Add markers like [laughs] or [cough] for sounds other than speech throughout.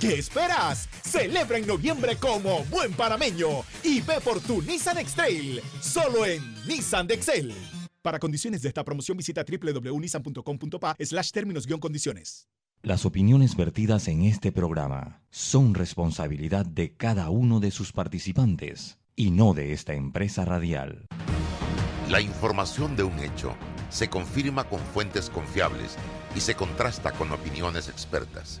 ¿Qué esperas? Celebra en noviembre como buen panameño y ve por tu Nissan X-Trail, solo en Nissan de Excel. Para condiciones de esta promoción visita www.nissan.com.pa slash términos-condiciones. Las opiniones vertidas en este programa son responsabilidad de cada uno de sus participantes y no de esta empresa radial. La información de un hecho se confirma con fuentes confiables y se contrasta con opiniones expertas.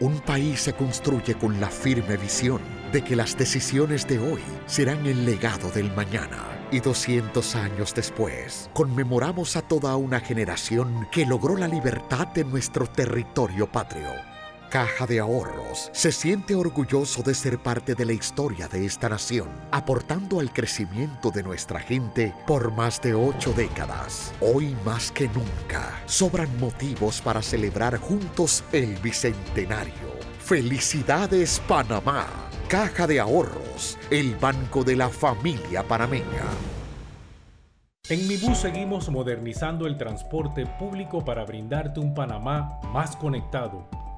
Un país se construye con la firme visión de que las decisiones de hoy serán el legado del mañana. Y 200 años después, conmemoramos a toda una generación que logró la libertad de nuestro territorio patrio Caja de Ahorros se siente orgulloso de ser parte de la historia de esta nación, aportando al crecimiento de nuestra gente por más de ocho décadas. Hoy más que nunca, sobran motivos para celebrar juntos el Bicentenario. Felicidades Panamá. Caja de Ahorros, el banco de la familia panameña. En Mi Bus seguimos modernizando el transporte público para brindarte un Panamá más conectado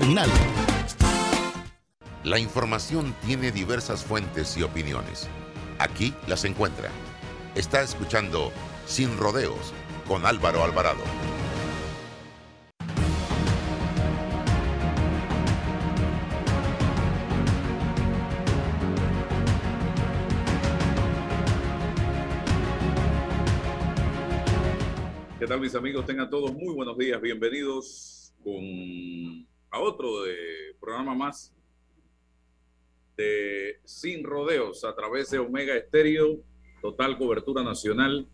Terminal. La información tiene diversas fuentes y opiniones. Aquí las encuentra. Está escuchando Sin Rodeos con Álvaro Alvarado. ¿Qué tal mis amigos? Tengan todos muy buenos días. Bienvenidos con, a otro de programa más sin Rodeos a través de Omega Estéreo, total cobertura nacional.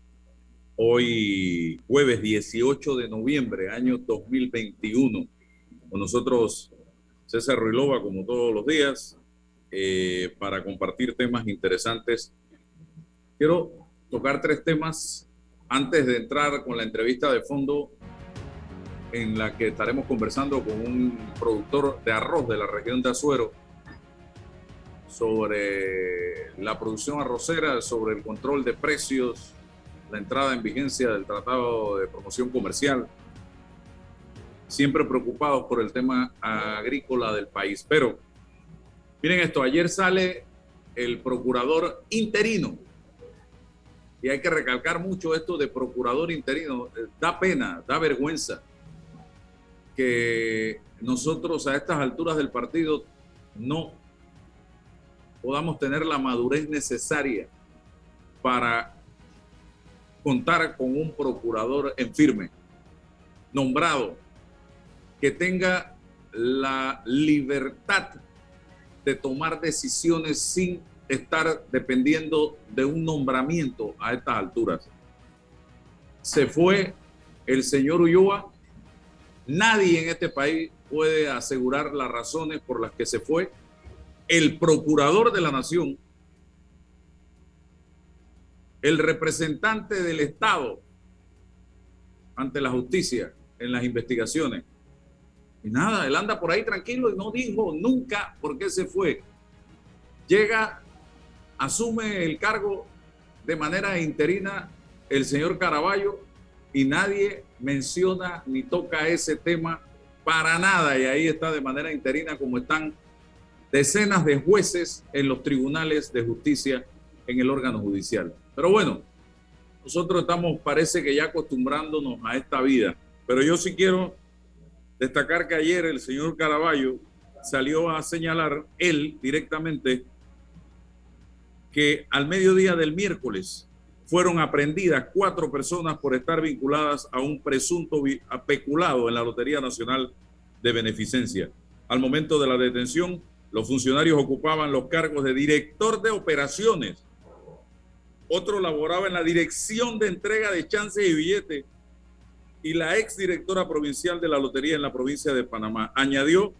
Hoy jueves 18 de noviembre, año 2021. Con nosotros César Ruilova, como todos los días, eh, para compartir temas interesantes. Quiero tocar tres temas antes de entrar con la entrevista de fondo en la que estaremos conversando con un productor de arroz de la región de Azuero sobre la producción arrocera, sobre el control de precios, la entrada en vigencia del Tratado de Promoción Comercial, siempre preocupados por el tema agrícola del país. Pero miren esto, ayer sale el procurador interino, y hay que recalcar mucho esto de procurador interino, da pena, da vergüenza que nosotros a estas alturas del partido no podamos tener la madurez necesaria para contar con un procurador en firme, nombrado, que tenga la libertad de tomar decisiones sin estar dependiendo de un nombramiento a estas alturas. Se fue el señor Ulloa, nadie en este país puede asegurar las razones por las que se fue. El procurador de la nación, el representante del Estado ante la justicia en las investigaciones. Y nada, él anda por ahí tranquilo y no dijo nunca por qué se fue. Llega, asume el cargo de manera interina el señor Caraballo y nadie menciona ni toca ese tema para nada. Y ahí está de manera interina como están decenas de jueces en los tribunales de justicia en el órgano judicial. Pero bueno, nosotros estamos, parece que ya acostumbrándonos a esta vida. Pero yo sí quiero destacar que ayer el señor Caraballo salió a señalar él directamente que al mediodía del miércoles fueron aprendidas cuatro personas por estar vinculadas a un presunto peculado en la Lotería Nacional de Beneficencia. Al momento de la detención, los funcionarios ocupaban los cargos de director de operaciones. Otro laboraba en la dirección de entrega de chances y billetes. Y la exdirectora provincial de la Lotería en la provincia de Panamá añadió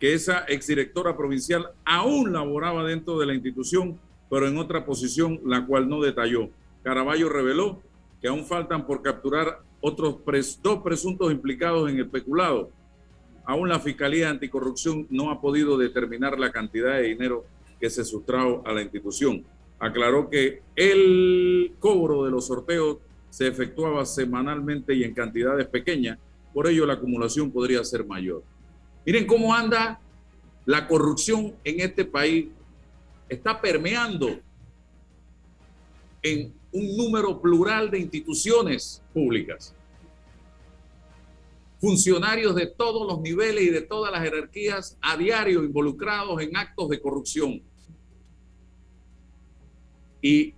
que esa exdirectora provincial aún laboraba dentro de la institución, pero en otra posición, la cual no detalló. Caraballo reveló que aún faltan por capturar otros dos presuntos implicados en el peculado. Aún la Fiscalía Anticorrupción no ha podido determinar la cantidad de dinero que se sustrajo a la institución. Aclaró que el cobro de los sorteos se efectuaba semanalmente y en cantidades pequeñas, por ello la acumulación podría ser mayor. Miren cómo anda la corrupción en este país. Está permeando en un número plural de instituciones públicas. Funcionarios de todos los niveles y de todas las jerarquías a diario involucrados en actos de corrupción. Y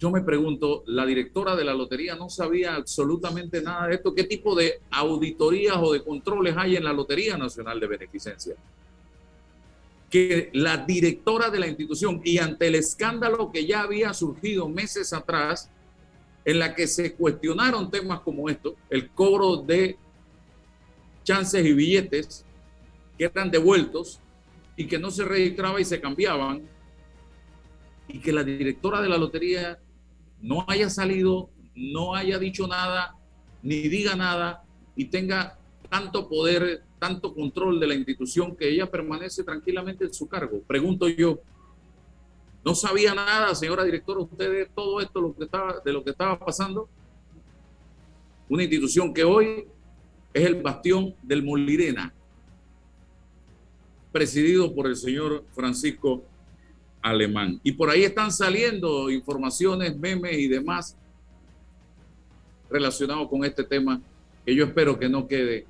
yo me pregunto, la directora de la lotería no sabía absolutamente nada de esto. ¿Qué tipo de auditorías o de controles hay en la Lotería Nacional de Beneficencia? Que la directora de la institución y ante el escándalo que ya había surgido meses atrás, en la que se cuestionaron temas como esto, el cobro de chances y billetes que eran devueltos y que no se registraba y se cambiaban, y que la directora de la lotería no haya salido, no haya dicho nada, ni diga nada, y tenga tanto poder tanto control de la institución que ella permanece tranquilamente en su cargo. Pregunto yo, ¿no sabía nada, señora directora, usted de todo esto lo que estaba, de lo que estaba pasando? Una institución que hoy es el bastión del Molirena, presidido por el señor Francisco Alemán. Y por ahí están saliendo informaciones, memes y demás relacionados con este tema que yo espero que no quede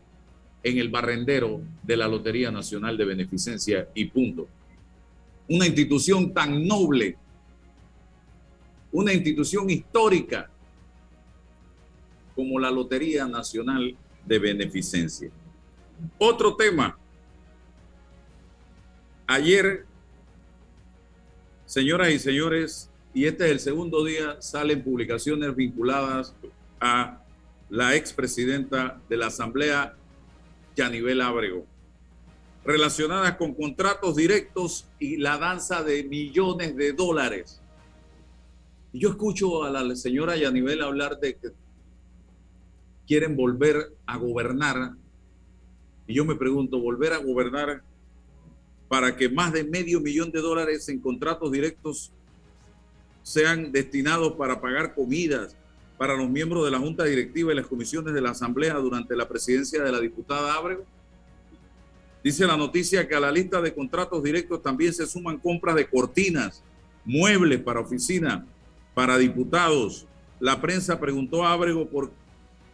en el barrendero de la Lotería Nacional de Beneficencia y punto. Una institución tan noble, una institución histórica como la Lotería Nacional de Beneficencia. Otro tema. Ayer, señoras y señores, y este es el segundo día, salen publicaciones vinculadas a la expresidenta de la Asamblea nivel Abrego, relacionadas con contratos directos y la danza de millones de dólares. Y yo escucho a la señora Yanivel hablar de que quieren volver a gobernar. Y yo me pregunto, ¿volver a gobernar para que más de medio millón de dólares en contratos directos sean destinados para pagar comidas, para los miembros de la Junta Directiva y las comisiones de la Asamblea durante la presidencia de la diputada Ábrego? Dice la noticia que a la lista de contratos directos también se suman compras de cortinas, muebles para oficina, para diputados. La prensa preguntó a Ábrego por,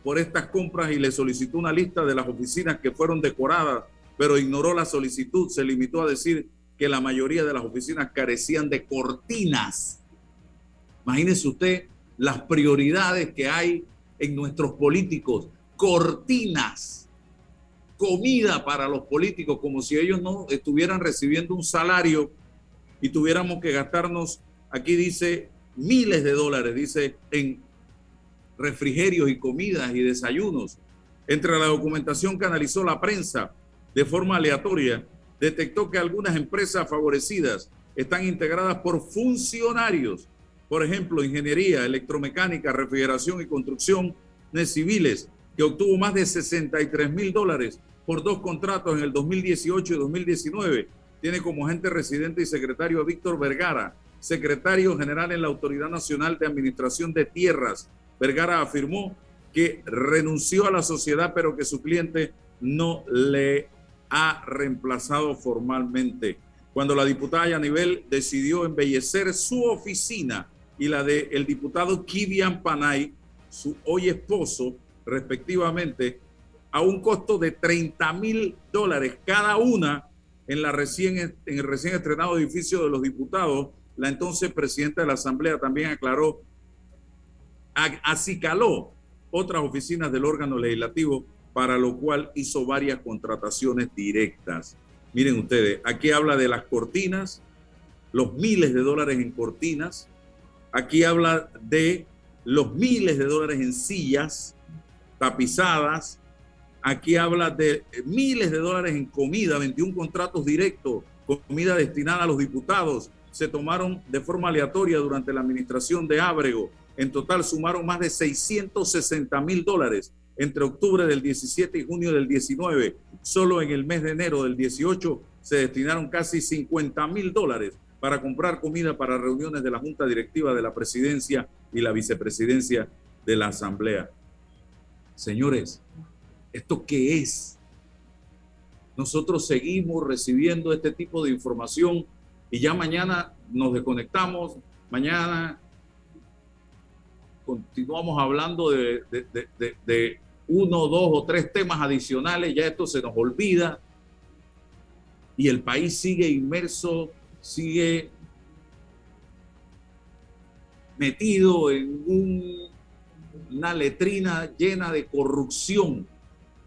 por estas compras y le solicitó una lista de las oficinas que fueron decoradas, pero ignoró la solicitud. Se limitó a decir que la mayoría de las oficinas carecían de cortinas. Imagínese usted las prioridades que hay en nuestros políticos, cortinas, comida para los políticos, como si ellos no estuvieran recibiendo un salario y tuviéramos que gastarnos, aquí dice, miles de dólares, dice, en refrigerios y comidas y desayunos. Entre la documentación que analizó la prensa, de forma aleatoria, detectó que algunas empresas favorecidas están integradas por funcionarios, por ejemplo, ingeniería, electromecánica, refrigeración y construcción civiles, que obtuvo más de 63 mil dólares por dos contratos en el 2018 y 2019. Tiene como agente residente y secretario a Víctor Vergara, secretario general en la Autoridad Nacional de Administración de Tierras. Vergara afirmó que renunció a la sociedad, pero que su cliente no le ha reemplazado formalmente. Cuando la diputada Yanivel decidió embellecer su oficina y la del el diputado Kivian Panay, su hoy esposo, respectivamente, a un costo de 30 mil dólares cada una en, la recién, en el recién estrenado edificio de los diputados. La entonces presidenta de la Asamblea también aclaró, acicaló otras oficinas del órgano legislativo, para lo cual hizo varias contrataciones directas. Miren ustedes, aquí habla de las cortinas, los miles de dólares en cortinas, aquí habla de los miles de dólares en sillas tapizadas, aquí habla de miles de dólares en comida, 21 contratos directos, comida destinada a los diputados, se tomaron de forma aleatoria durante la administración de Ábrego. En total sumaron más de 660 mil dólares entre octubre del 17 y junio del 19. Solo en el mes de enero del 18 se destinaron casi 50 mil dólares para comprar comida para reuniones de la Junta Directiva de la Presidencia y la Vicepresidencia de la Asamblea. Señores, ¿esto qué es? Nosotros seguimos recibiendo este tipo de información y ya mañana nos desconectamos, mañana continuamos hablando de, de, uno, dos o tres temas adicionales, ya esto se nos olvida y el país sigue inmerso, sigue metido en un una letrina llena de corrupción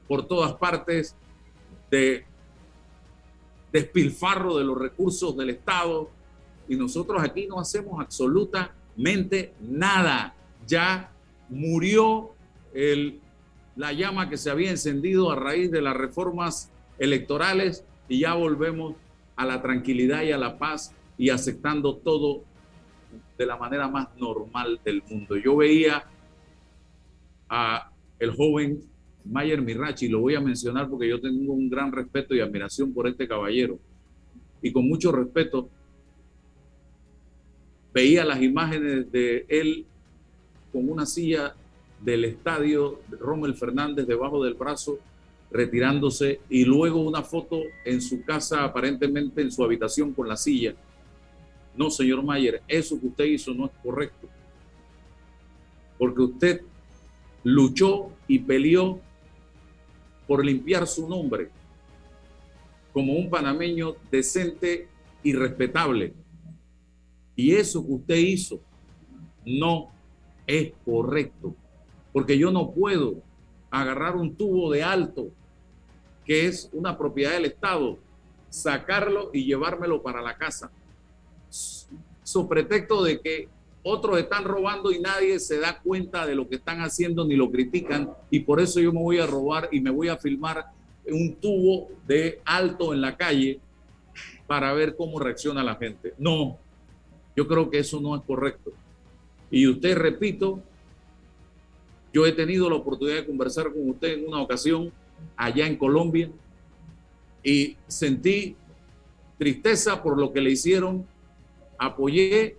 por todas partes, de despilfarro de los recursos del Estado, y nosotros aquí no hacemos absolutamente nada. Ya murió la llama que se había encendido a raíz de las reformas electorales y ya volvemos a la tranquilidad y a la paz y aceptando todo de la manera más normal del mundo. Yo veía a el joven Mayer Mirachi, lo voy a mencionar porque yo tengo un gran respeto y admiración por este caballero. Y con mucho respeto veía las imágenes de él con una silla del estadio Rommel Fernández debajo del brazo, retirándose, y luego una foto en su casa, aparentemente en su habitación con la silla. No, señor Mayer, eso que usted hizo no es correcto. Porque usted luchó y peleó por limpiar su nombre como un panameño decente y respetable. Y eso que usted hizo no es correcto, porque yo no puedo agarrar un tubo de alto, que es una propiedad del Estado, sacarlo y llevármelo para la casa, su pretexto de que otros están robando y nadie se da cuenta de lo que están haciendo ni lo critican y por eso yo me voy a robar y me voy a filmar un tubo de alto en la calle para ver cómo reacciona la gente. No, yo creo que eso no es correcto. Y usted, repito, yo he tenido la oportunidad de conversar con usted en una ocasión allá en Colombia y sentí tristeza por lo que le hicieron, apoyé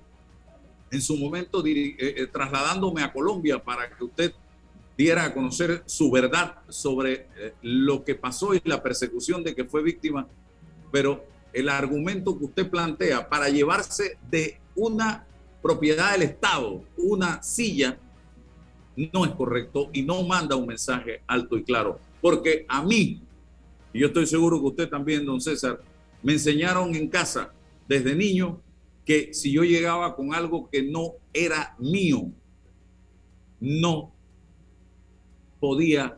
en su momento eh, eh, trasladándome a Colombia para que usted diera a conocer su verdad sobre eh, lo que pasó y la persecución de que fue víctima, pero el argumento que usted plantea para llevarse de una propiedad del Estado una silla no es correcto y no manda un mensaje alto y claro, porque a mí, y yo estoy seguro que usted también, don César, me enseñaron en casa desde niño que si yo llegaba con algo que no era mío, no podía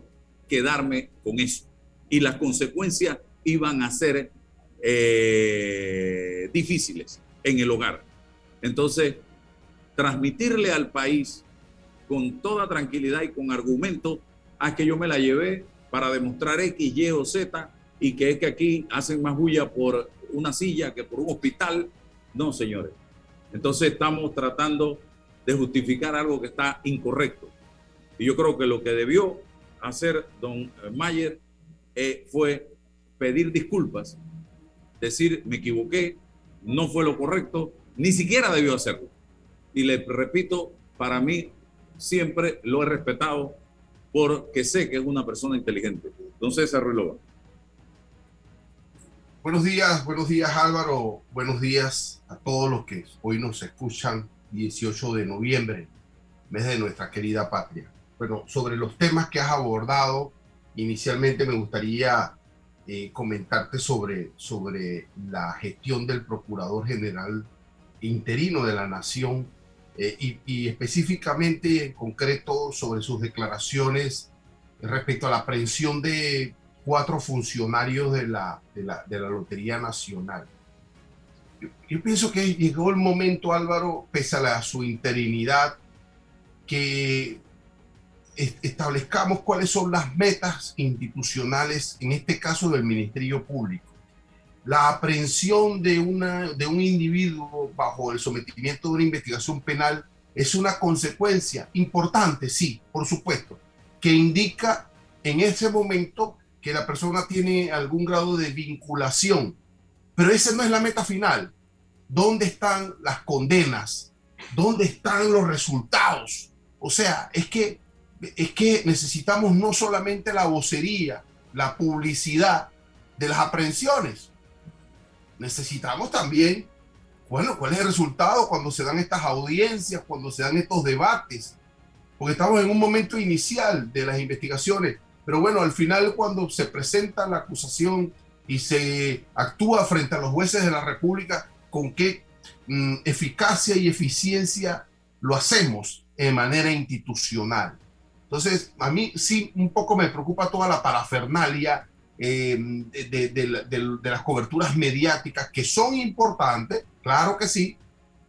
quedarme con eso. Y las consecuencias iban a ser eh, difíciles en el hogar. Entonces, transmitirle al país con toda tranquilidad y con argumento a que yo me la llevé para demostrar X, Y o Z y que es que aquí hacen más bulla por una silla que por un hospital. No, señores. Entonces estamos tratando de justificar algo que está incorrecto. Y yo creo que lo que debió hacer don Mayer eh, fue pedir disculpas, decir me equivoqué, no fue lo correcto, ni siquiera debió hacerlo. Y le repito, para mí siempre lo he respetado porque sé que es una persona inteligente. Entonces, Ruilova. Buenos días, buenos días Álvaro, buenos días a todos los que hoy nos escuchan 18 de noviembre, mes de nuestra querida patria. Bueno, sobre los temas que has abordado, inicialmente me gustaría eh, comentarte sobre, sobre la gestión del Procurador General interino de la Nación eh, y, y, específicamente en concreto sobre sus declaraciones respecto a la aprehensión de cuatro funcionarios de la, de la, de la Lotería Nacional. Yo, pienso que llegó el momento, Álvaro, pese a la, su interinidad, que establezcamos cuáles son las metas institucionales, en este caso del Ministerio Público. La aprehensión de, una, de un individuo bajo el sometimiento de una investigación penal es una consecuencia importante, sí, por supuesto, que indica en ese momento que la persona tiene algún grado de vinculación. Pero esa no es la meta final. ¿Dónde están las condenas? ¿Dónde están los resultados? O sea, es que, es que necesitamos no solamente la vocería, la publicidad de las aprehensiones. Necesitamos también, bueno, cuál es el resultado cuando se dan estas audiencias, cuando se dan estos debates. Porque estamos en un momento inicial de las investigaciones pero bueno, al final cuando se presenta la acusación y se actúa frente a los jueces de la República, con qué mm, eficacia y eficiencia lo hacemos de manera institucional. Entonces, a mí sí un poco me preocupa toda la parafernalia eh, de, las coberturas mediáticas que son importantes, claro que sí,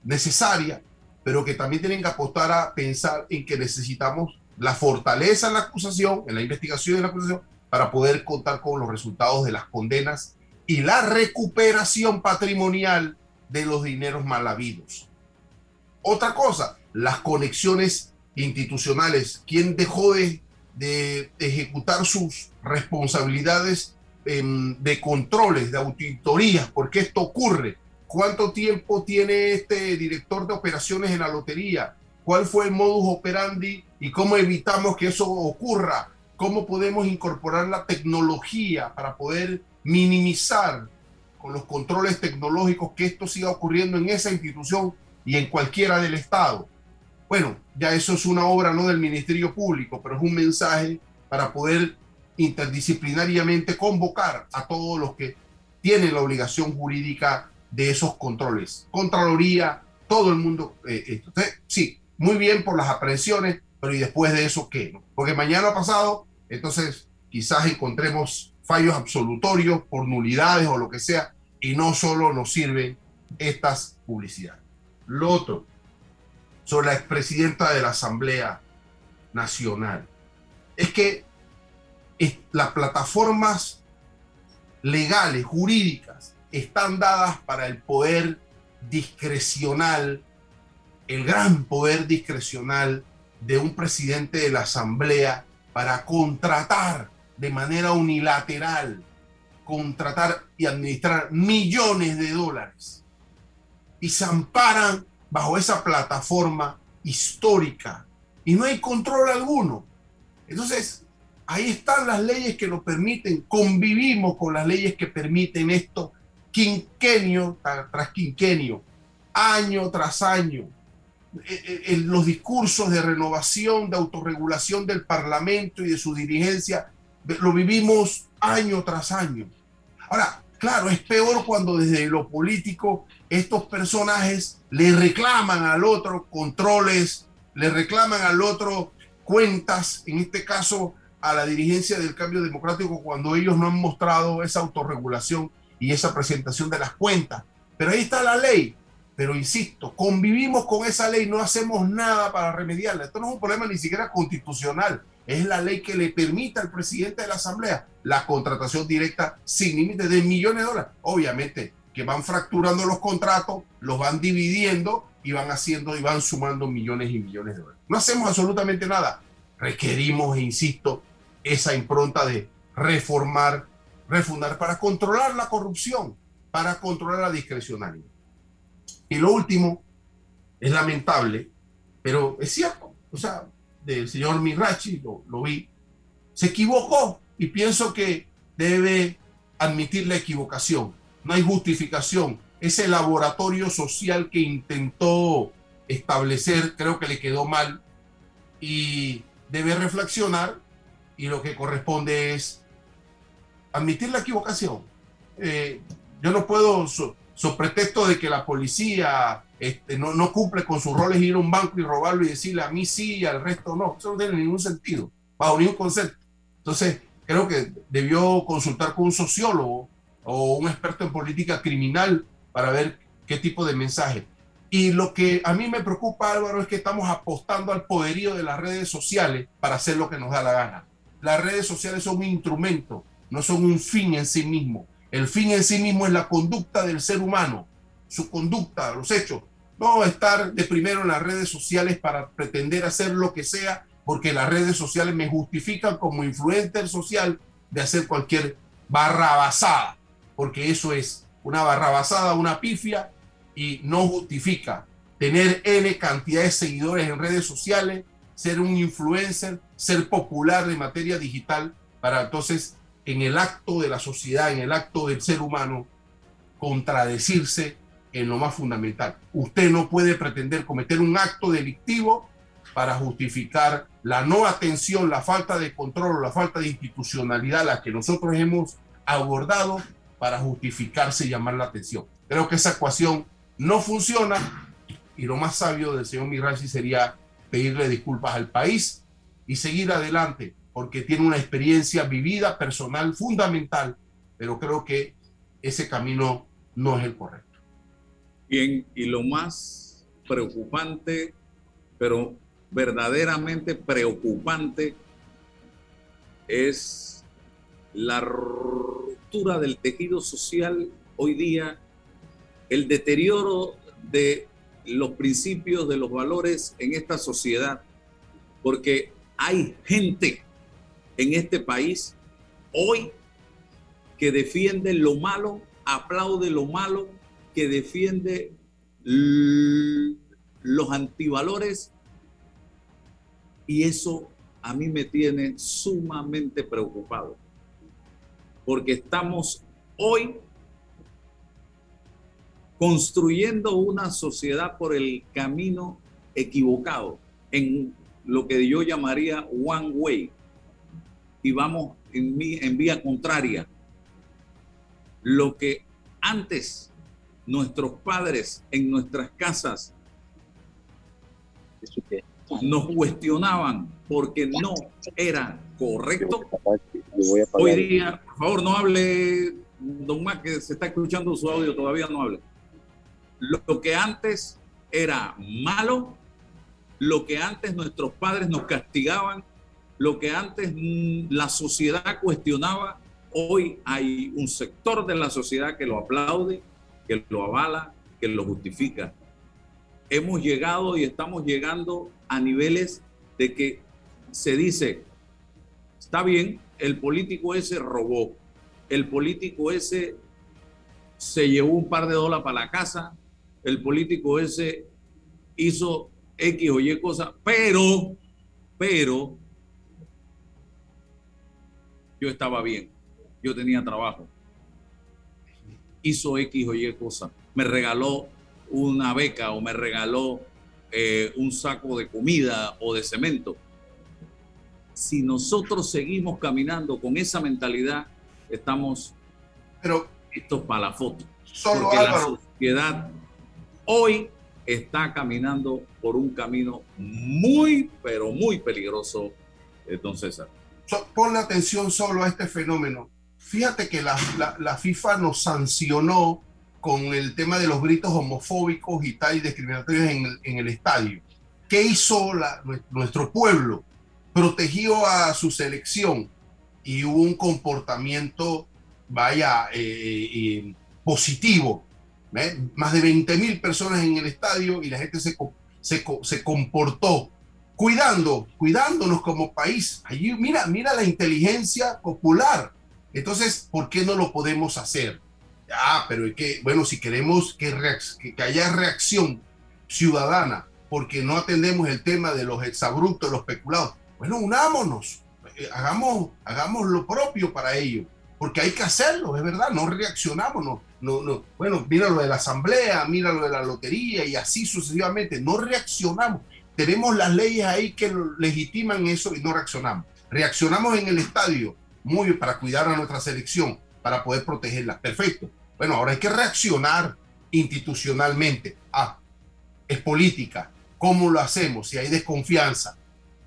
necesarias, pero que también tienen que apostar a pensar en que necesitamos la fortaleza en la acusación, en la investigación de la acusación, para poder contar con los resultados de las condenas y la recuperación patrimonial de los dineros mal habidos. Otra cosa, las conexiones institucionales. ¿Quién dejó de, de ejecutar sus responsabilidades em, de controles, de auditorías? ¿Por qué esto ocurre? ¿Cuánto tiempo tiene este director de operaciones en la lotería? ¿Cuál fue el modus operandi y cómo evitamos que eso ocurra, cómo podemos incorporar la tecnología para poder minimizar con los controles tecnológicos que esto siga ocurriendo en esa institución y en cualquiera del Estado. Bueno, ya eso es una obra no del Ministerio Público, pero es un mensaje para poder interdisciplinariamente convocar a todos los que tienen la obligación jurídica de esos controles. Contraloría, todo el mundo. Eh, esto. sí, muy bien por las aprehensiones, pero ¿y después de eso qué? Porque mañana pasado, entonces quizás encontremos fallos absolutorios por nulidades o lo que sea, y no solo nos sirven estas publicidades. Lo otro, sobre la expresidenta de la Asamblea Nacional, es que las plataformas legales, jurídicas, están dadas para el poder discrecional, el gran poder discrecional de un presidente de la Asamblea para contratar de manera unilateral, contratar y administrar millones de dólares. Y se amparan bajo esa plataforma histórica y no hay control alguno. Entonces, ahí están las leyes que nos permiten, convivimos con las leyes que permiten esto quinquenio tras quinquenio, año tras año, eh, eh, los discursos de renovación, de autorregulación del Parlamento y de su dirigencia, lo vivimos año tras año. Ahora, claro, es peor cuando desde lo político estos personajes le reclaman al otro controles, le reclaman al otro cuentas, en este caso a la dirigencia del cambio democrático, cuando ellos no han mostrado esa autorregulación y esa presentación de las cuentas. Pero ahí está la ley, pero insisto, convivimos con esa ley, no hacemos nada para remediarla. Esto no es un problema ni siquiera constitucional, es la ley que le permite al presidente de la Asamblea la contratación directa sin límite de millones de dólares. Obviamente que van fracturando los contratos, los van dividiendo y van haciendo y van sumando millones y millones de dólares. No hacemos absolutamente nada. Requerimos, insisto, esa impronta de reformar, refundar para controlar la corrupción, para controlar la discrecionalidad. Y lo último, es lamentable, pero es cierto, o sea, del señor Mirachi, lo, lo vi, se equivocó y pienso que debe admitir la equivocación. No hay justificación. Ese laboratorio social que intentó establecer creo que le quedó mal y debe reflexionar y lo que corresponde es admitir la equivocación. Eh, yo no puedo, so, pretexto de que la policía este, no, no, cumple con sus roles, ir a un banco y robarlo y decirle a mí sí y al resto no. Eso no tiene ningún sentido, bajo ningún concepto. Entonces, creo que debió consultar con un sociólogo o un experto en política criminal para ver qué tipo de mensaje. Y lo que a mí me preocupa, Álvaro, es que estamos apostando al poderío de las redes sociales para hacer lo que nos da la gana. Las redes sociales son un instrumento, no son un fin en sí mismo. El fin en sí mismo es la conducta del ser humano, su conducta, los hechos. No estar de primero en las redes sociales para pretender hacer lo que sea porque las redes sociales me justifican como influencer social de hacer cualquier barrabasada, porque eso es una barrabasada, una pifia, y no justifica tener N cantidad de seguidores en redes sociales, ser un influencer, ser popular en materia digital, para entonces en el acto de la sociedad, en el acto del ser humano, contradecirse en lo más fundamental. Usted no puede pretender cometer un acto delictivo para justificar la no atención, la falta de control la falta de institucionalidad la que nosotros hemos abordado para justificarse y llamar la atención. Creo que esa ecuación no funciona y lo más sabio del señor Mirachi sería pedirle disculpas al país y seguir adelante porque tiene una experiencia vivida, personal, fundamental, pero creo que ese camino no es el correcto. Bien, y lo más preocupante, pero verdaderamente preocupante es la ruptura del tejido social hoy día, el deterioro de los principios, de los valores en esta sociedad, porque hay gente en este país hoy que defiende lo malo, aplaude lo malo, que defiende los antivalores y eso a mí me tiene sumamente preocupado, porque estamos hoy construyendo una sociedad por el camino equivocado, en lo que yo llamaría one way, y vamos en, en vía contraria. Lo que antes nuestros padres en nuestras casas nos cuestionaban porque no era correcto. Hoy día, por favor, no hable, don Mac, que se está escuchando su audio, todavía no hable. Lo que antes era malo, lo que antes nuestros padres nos castigaban, lo que antes mm, la sociedad cuestionaba, hoy hay un sector de la sociedad que lo aplaude, que lo avala, que lo justifica. Hemos llegado y estamos llegando a niveles de que se dice, está bien, el político ese robó, el político ese se llevó un par de dólares para la casa, el político ese hizo X o Y cosas, pero, pero, yo estaba bien, yo tenía trabajo, hizo X o Y cosas, me regaló una beca o me regaló eh, un saco de comida o de cemento. Si nosotros seguimos caminando con esa mentalidad, estamos Pero, listos para la foto. Solo Porque la sociedad hoy está caminando por un camino muy, pero muy peligroso, eh, don César. Ponle atención solo a este fenómeno. Fíjate que la, la, la FIFA nos sancionó con el tema de los gritos homofóbicos y tal y discriminatorios en el, en el estadio. ¿Qué hizo la, nuestro pueblo? Protegió a su selección. y hubo un comportamiento, vaya, eh, eh, positivo. Más de 20 mil personas en el estadio y la gente se, se, se comportó cuidando, cuidándonos como país. Allí, mira, mira la inteligencia popular. Entonces, ¿por qué no lo podemos hacer? Ah, pero es que, bueno, si queremos que, haya reacción ciudadana, porque no atendemos el tema de los exabruptos, los especulados, bueno, unámonos, eh, hagamos, hagamos lo propio para ello, porque hay que hacerlo, es verdad, no reaccionamos, no, no, no. bueno, mira lo de la asamblea, mira lo de la lotería y así sucesivamente, no reaccionamos. Tenemos las leyes ahí que legitiman eso y no reaccionamos. Reaccionamos en el estadio, muy para cuidar a nuestra selección, para poder protegerla. Perfecto. Bueno, ahora hay que reaccionar institucionalmente. Ah, es política. ¿Cómo lo hacemos? Si hay desconfianza.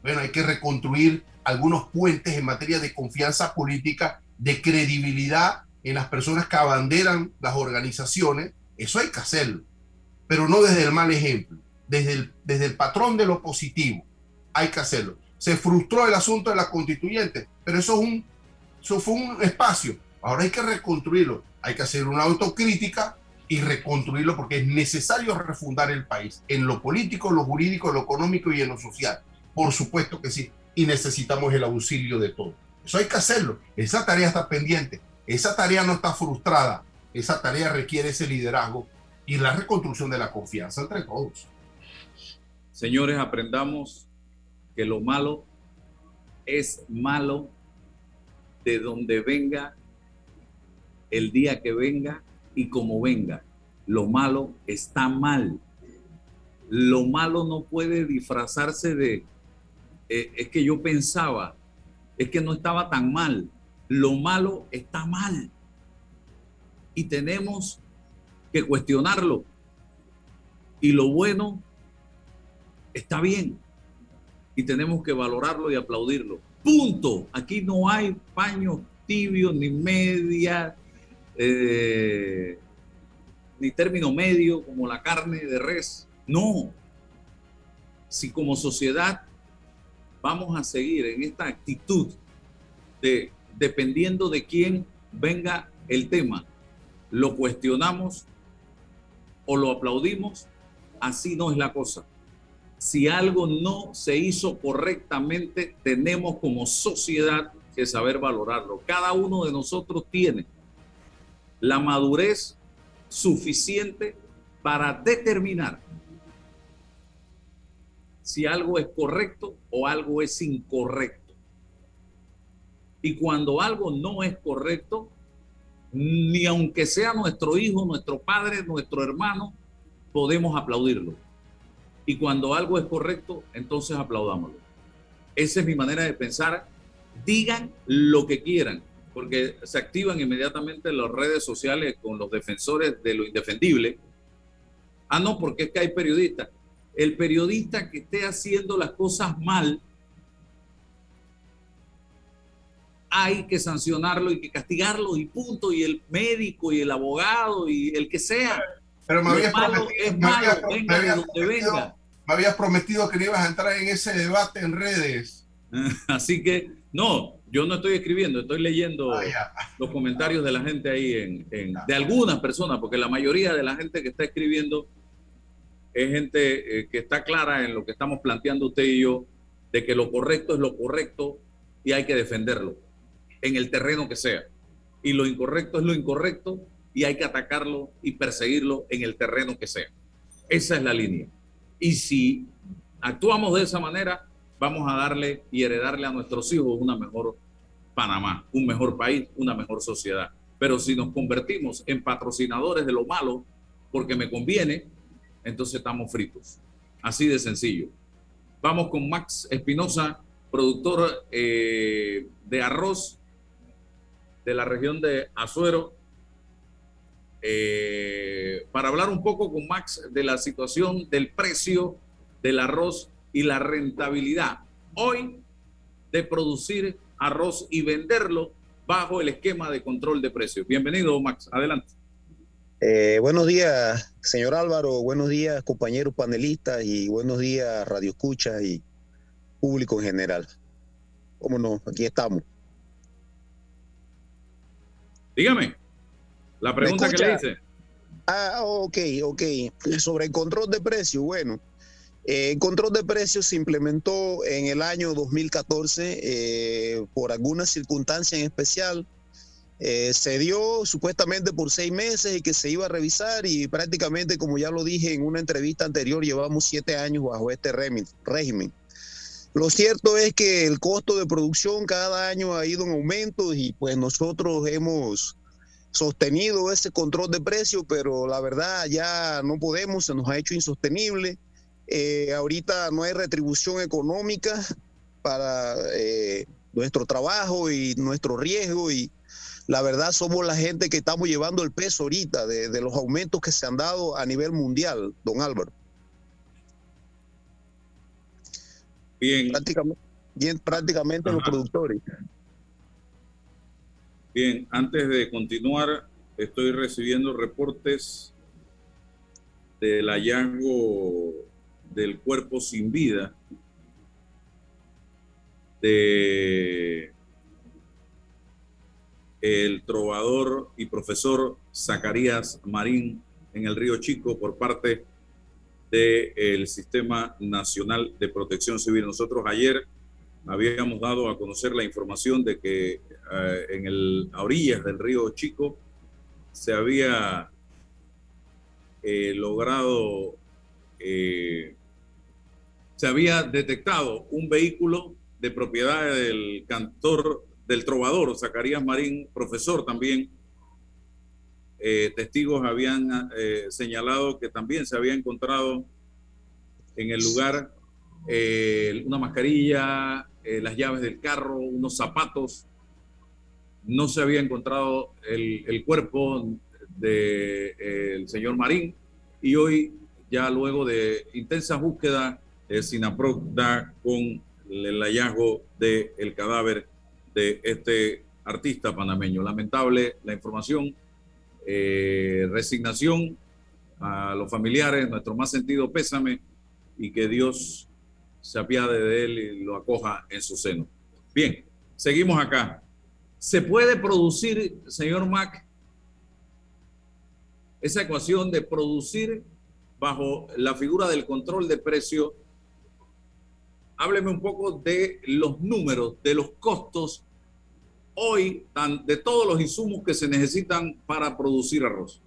Bueno, hay que reconstruir algunos puentes en materia de confianza política, de credibilidad en las personas que abanderan las organizaciones. Eso hay que hacerlo, pero no desde el mal ejemplo, desde el, desde el patrón de lo positivo. Hay que hacerlo. Se frustró el asunto de la constituyente, pero eso fue un espacio. Ahora hay que reconstruirlo. Hay que hacer una autocrítica y reconstruirlo porque es necesario refundar el país en lo político, lo jurídico, lo económico y en lo social. Por supuesto que sí. Y necesitamos el auxilio de todos. Eso hay que hacerlo. Esa tarea está pendiente. Esa tarea no está frustrada. Esa tarea requiere ese liderazgo y la reconstrucción de la confianza entre todos. Señores, aprendamos que lo malo es malo de donde venga el día que venga y como venga. Lo malo está mal. Lo malo no puede disfrazarse de, eh, es que yo pensaba, es que no estaba tan mal. Lo malo está mal. Y tenemos que cuestionarlo. Y lo bueno está bien. Y tenemos que valorarlo y aplaudirlo. Punto. Aquí no hay paños tibios ni media eh, ni término medio como la carne de res. No. Si como sociedad vamos a seguir en esta actitud de dependiendo de quién venga el tema, lo cuestionamos o lo aplaudimos, así no es la cosa. Si algo no se hizo correctamente, tenemos como sociedad que saber valorarlo. Cada uno de nosotros tiene la madurez suficiente para determinar si algo es correcto o algo es incorrecto. Y cuando algo no es correcto, ni aunque sea nuestro hijo, nuestro padre, nuestro hermano, podemos aplaudirlo. Y cuando algo es correcto, entonces aplaudámoslo. Esa es mi manera de pensar. Digan lo que quieran, porque se activan inmediatamente las redes sociales con los defensores de lo indefendible. Ah, no, porque es que hay periodistas. El periodista que esté haciendo las cosas mal, hay que sancionarlo y que castigarlo y punto. Y el médico y el abogado y el que sea. Pero me habías prometido, es malo, venga de donde venga. Me habías prometido que no ibas a entrar en ese debate en redes. [laughs] Así que, no, yo no estoy escribiendo, estoy leyendo ah, los comentarios de la gente ahí, en, de algunas personas, porque la mayoría de la gente que está escribiendo es gente eh, que está clara en lo que estamos planteando usted y yo, de que lo correcto es lo correcto y hay que defenderlo en el terreno que sea. Y lo incorrecto es lo incorrecto y hay que atacarlo y perseguirlo en el terreno que sea. Esa es la línea. Y si actuamos de esa manera, vamos a darle y heredarle a nuestros hijos una mejor Panamá, un mejor país, una mejor sociedad. Pero si nos convertimos en patrocinadores de lo malo, porque me conviene, entonces estamos fritos. Así de sencillo. Vamos con Max Espinosa, productor eh, de arroz de la región de Azuero, eh, para hablar un poco con Max de la situación del precio del arroz y la rentabilidad hoy de producir arroz y venderlo bajo el esquema de control de precios. Bienvenido, Max. Adelante. Eh, buenos días, señor Álvaro. Buenos días, compañeros panelistas y buenos días, Radio Escucha y público en general. ¿Cómo no? Aquí estamos. Dígame, la pregunta que le hice. Ah, ok, ok. Sobre el control de precios, bueno, el control de precios se implementó en el año 2014 eh, por alguna circunstancia en especial. Eh, se dio supuestamente por seis meses y que se iba a revisar y prácticamente, como ya lo dije en una entrevista anterior, llevamos siete años bajo este régimen. Lo cierto es que el costo de producción cada año ha ido en aumento y pues nosotros hemos sostenido ese control de precios, pero la verdad ya no podemos, se nos ha hecho insostenible. Eh, ahorita no hay retribución económica para eh, nuestro trabajo y nuestro riesgo y la verdad somos la gente que estamos llevando el peso ahorita de, los aumentos que se han dado a nivel mundial, don Álvaro. Bien. Prácticamente, bien, prácticamente los productores. Bien, antes de continuar, estoy recibiendo reportes del hallazgo del cuerpo sin vida de el trovador y profesor Zacarías Marín en el Río Chico por parte del Sistema Nacional de Protección Civil. Nosotros ayer habíamos dado a conocer la información de que eh, en el, a orillas del Río Chico se había eh, logrado, eh, se había detectado un vehículo de propiedad del cantor del trovador, Zacarías Marín, profesor también. Eh, testigos habían eh, señalado que también se había encontrado en el lugar eh, una mascarilla, las llaves del carro, unos zapatos. No se había encontrado el, cuerpo del señor Marín y hoy, ya luego de intensa búsqueda, SINAPROC da con el hallazgo del cadáver de este artista panameño. Lamentable la información, eh, resignación a los familiares, nuestro más sentido pésame y que Dios se apiade de él y lo acoja en su seno. Bien, seguimos acá. ¿Se puede producir, señor Mac, esa ecuación de producir bajo la figura del control de precio? Hábleme un poco de los números, de los costos hoy de todos los insumos que se necesitan para producir arroz?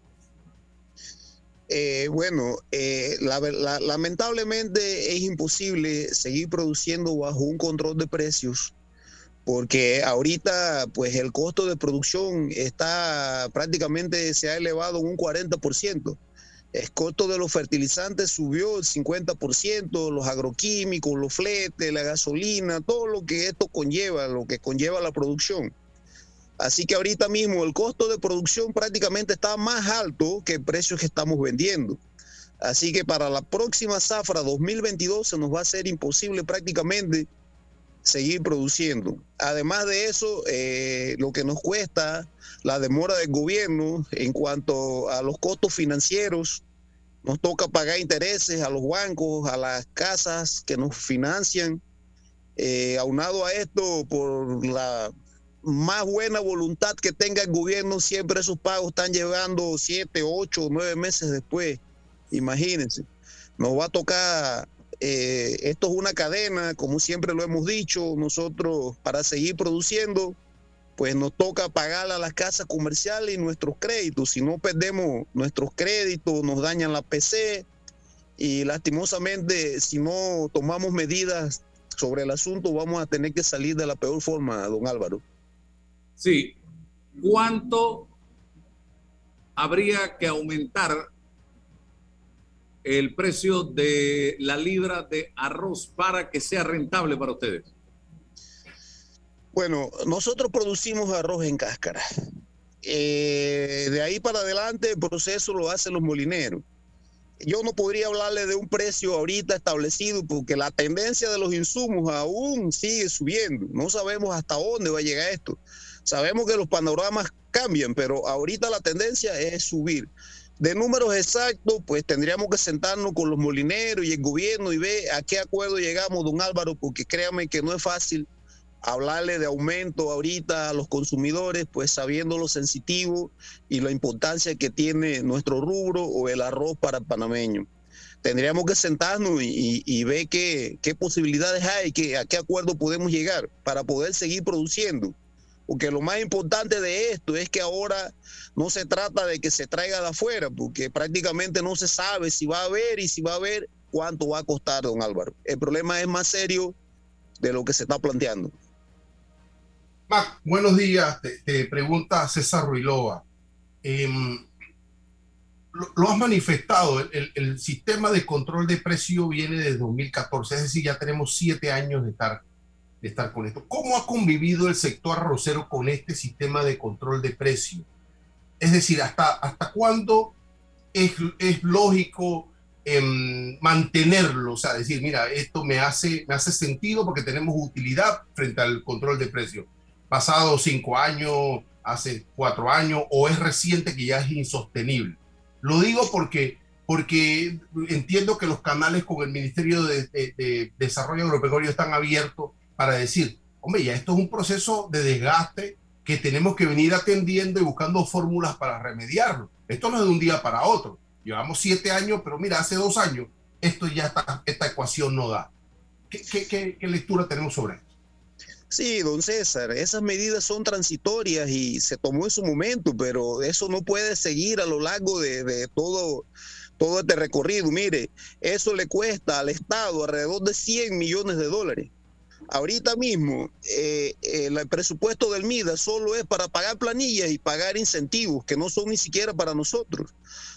Eh, bueno, eh, lamentablemente es imposible seguir produciendo bajo un control de precios porque ahorita pues el costo de producción está prácticamente se ha elevado un 40%. El costo de los fertilizantes subió el 50%, los agroquímicos, los fletes, la gasolina, todo lo que esto conlleva, lo que conlleva la producción. Así que ahorita mismo el costo de producción prácticamente está más alto que el precio que estamos vendiendo. Así que para la próxima zafra 2022 se nos va a ser imposible prácticamente seguir produciendo. Además de eso, eh, lo que nos cuesta la demora del gobierno en cuanto a los costos financieros, nos toca pagar intereses a los bancos, a las casas que nos financian. Eh, aunado a esto, por la más buena voluntad que tenga el gobierno, siempre esos pagos están llegando siete, ocho, nueve meses después. Imagínense. Nos va a tocar eh, esto es una cadena, como siempre lo hemos dicho, nosotros para seguir produciendo, pues nos toca pagar a las casas comerciales y nuestros créditos. Si no perdemos nuestros créditos, nos dañan la PC y lastimosamente si no tomamos medidas sobre el asunto, vamos a tener que salir de la peor forma, don Álvaro. Sí. ¿Cuánto habría que aumentar el precio de la libra de arroz para que sea rentable para ustedes? Bueno, nosotros producimos arroz en cáscara. Eh, de ahí para adelante el proceso lo hacen los molineros. Yo no podría hablarle de un precio ahorita establecido porque la tendencia de los insumos aún sigue subiendo. No sabemos hasta dónde va a llegar esto. Sabemos que los panoramas cambian, pero ahorita la tendencia es subir. De números exactos, pues tendríamos que sentarnos con los molineros y el gobierno y ver a qué acuerdo llegamos, don Álvaro, porque créame que no es fácil hablarle de aumento ahorita a los consumidores, pues sabiendo lo sensitivo y la importancia que tiene nuestro rubro o el arroz para el panameño. Tendríamos que sentarnos y, ver qué, posibilidades hay, que, a qué acuerdo podemos llegar para poder seguir produciendo. Porque lo más importante de esto es que ahora no se trata de que se traiga de afuera, porque prácticamente no se sabe si va a haber y si va a haber cuánto va a costar, don Álvaro. El problema es más serio de lo que se está planteando. Mac, buenos días. Te, pregunta César Ruilova. Em, lo, has manifestado, el, sistema de control de precio viene desde 2014, es decir, ya tenemos siete años de estar, de estar con esto. ¿Cómo ha convivido el sector arrocero con este sistema de control de precio? Es decir, ¿hasta, hasta cuándo es, es lógico em, mantenerlo? O sea, decir, mira, esto me hace, me hace sentido porque tenemos utilidad frente al control de precio pasado cinco años, hace cuatro años, o es reciente que ya es insostenible. Lo digo porque, porque entiendo que los canales con el Ministerio de, Desarrollo Agropecuario están abiertos para decir, hombre, ya esto es un proceso de desgaste que tenemos que venir atendiendo y buscando fórmulas para remediarlo. Esto no es de un día para otro. Llevamos siete años, pero mira, hace dos años esto ya está, esta ecuación no da. ¿Qué, lectura tenemos sobre esto? Sí, don César, esas medidas son transitorias y se tomó en su momento, pero eso no puede seguir a lo largo de, todo, todo este recorrido. Mire, eso le cuesta al Estado alrededor de 100 millones de dólares. Ahorita mismo, eh, el presupuesto del MIDA solo es para pagar planillas y pagar incentivos, que no son ni siquiera para nosotros.